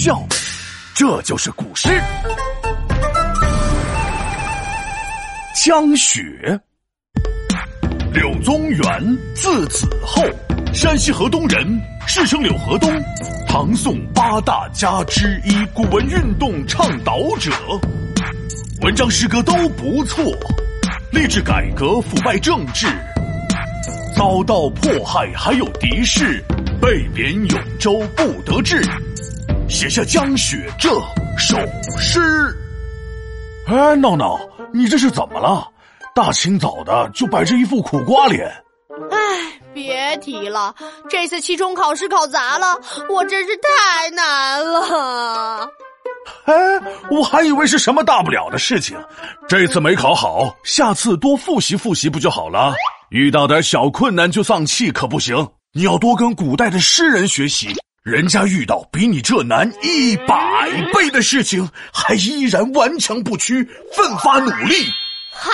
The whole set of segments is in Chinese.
笑，这就是古诗。江雪，柳宗元，字子厚，山西河东人，世称柳河东，唐宋八大家之一，古文运动倡导者，文章诗歌都不错，励志改革腐败政治，遭到迫害还有敌视，被贬永州不得志，写下《江雪》这首诗。哎，闹闹。你这是怎么了？大清早的就摆着一副苦瓜脸。哎，别提了，这次期中考试考砸了，我真是太难了。哎，我还以为是什么大不了的事情，这次没考好，下次多复习复习不就好了？遇到点小困难就丧气可不行，你要多跟古代的诗人学习。人家遇到比你这难一百倍的事情，还依然顽强不屈，奋发努力。哈，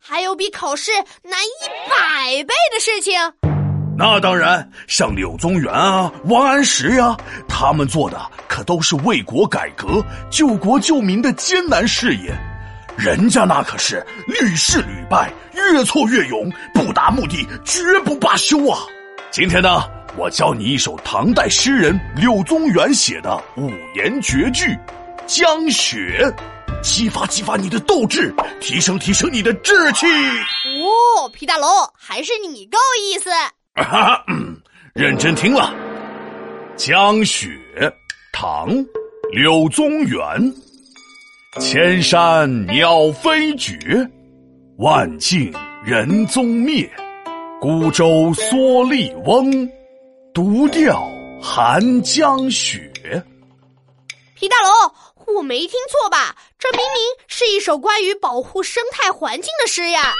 还有比考试难一百倍的事情？那当然，像柳宗元啊、王安石呀，他们做的可都是为国改革、救国救民的艰难事业。人家那可是屡试屡败，越挫越勇，不达目的绝不罢休啊！今天呢？我教你一首唐代诗人柳宗元写的五言绝句《江雪》，激发激发你的斗志，提升提升你的志气。哦，皮大龙，还是你够意思。哈哈，认真听了，《江雪》，唐，柳宗元。千山鸟飞绝，万径人踪灭，孤舟蓑笠翁。独钓寒江雪。皮大龙，我没听错吧？这明明是一首关于保护生态环境的诗呀！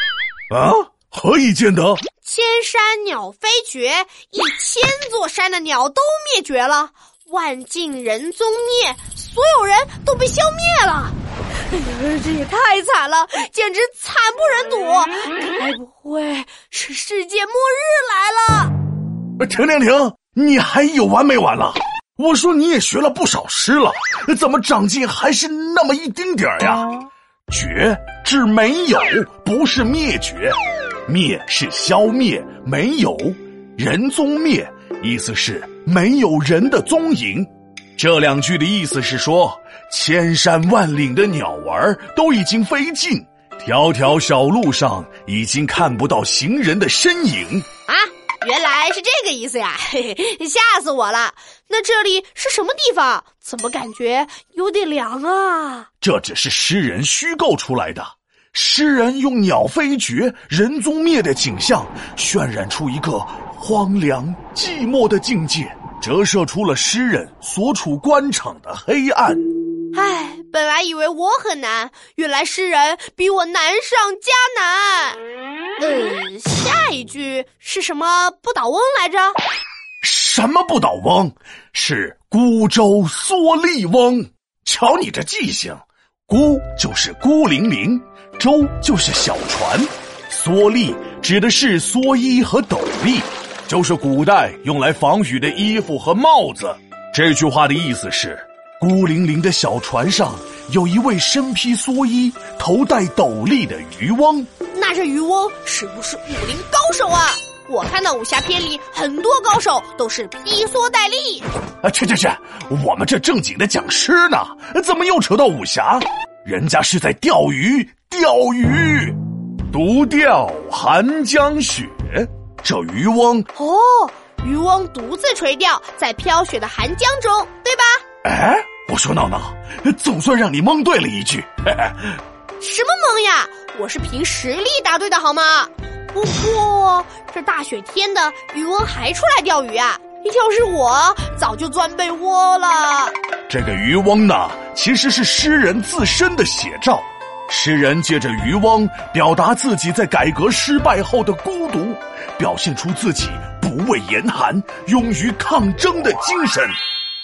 啊，何以见得？千山鸟飞绝，一千座山的鸟都灭绝了，万径人踪灭，所有人都被消灭了。哎呀，这也太惨了，简直惨不忍睹！该不会是世界末日来了？停停停！你还有完没完了？我说你也学了不少诗了，怎么长进还是那么一丁点儿呀？绝指没有，不是灭绝；灭是消灭，没有人踪灭，意思是没有人的踪影。这两句的意思是说，千山万岭的鸟儿都已经飞尽，条条小路上已经看不到行人的身影啊。原来是这个意思呀！嘿嘿，吓死我了。那这里是什么地方？怎么感觉有点凉啊？这只是诗人虚构出来的。诗人用鸟飞绝、人踪灭的景象，渲染出一个荒凉寂寞的境界，折射出了诗人所处官场的黑暗。唉，本来以为我很难，原来诗人比我难上加难。呃，下一句是什么不倒翁来着？什么不倒翁？是孤舟蓑笠翁。瞧你这记性，孤就是孤零零，舟就是小船，蓑笠指的是蓑衣和斗笠，就是古代用来防雨的衣服和帽子。这句话的意思是，孤零零的小船上有一位身披蓑衣、头戴斗笠的渔翁。那这渔翁是不是武林高手啊？我看到武侠片里很多高手都是披蓑戴笠。啊，去去去！我们这正经的讲诗呢，怎么又扯到武侠？人家是在钓鱼，钓鱼，独钓寒江雪。这渔翁哦，渔翁独自垂钓在飘雪的寒江中，对吧？哎，我说闹闹，总算让你蒙对了一句。什么蒙呀？我是凭实力答对的，好吗？不过这大雪天的，渔翁还出来钓鱼啊！要是我，早就钻被窝了。这个渔翁呢，其实是诗人自身的写照。诗人借着渔翁，表达自己在改革失败后的孤独，表现出自己不畏严寒、勇于抗争的精神。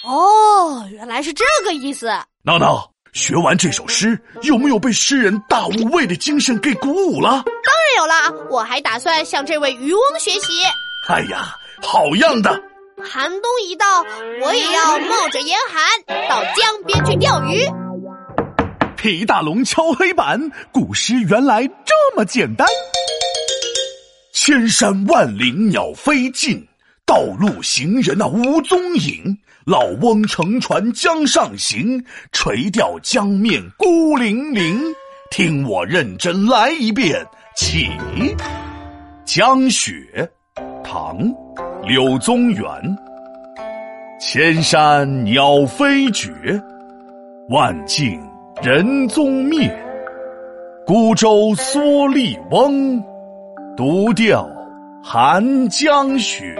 哦，原来是这个意思。闹闹。学完这首诗，有没有被诗人大无畏的精神给鼓舞了？当然有了，我还打算向这位渔翁学习。哎呀，好样的！寒冬一到，我也要冒着严寒到江边去钓鱼。皮大龙敲黑板，古诗原来这么简单。千山万岭鸟飞尽，道路行人那无踪影。老翁乘船江上行，垂钓江面孤零零。听我认真来一遍，起。江雪，唐，柳宗元。千山鸟飞绝，万径人踪灭。孤舟蓑笠翁，独钓寒江雪。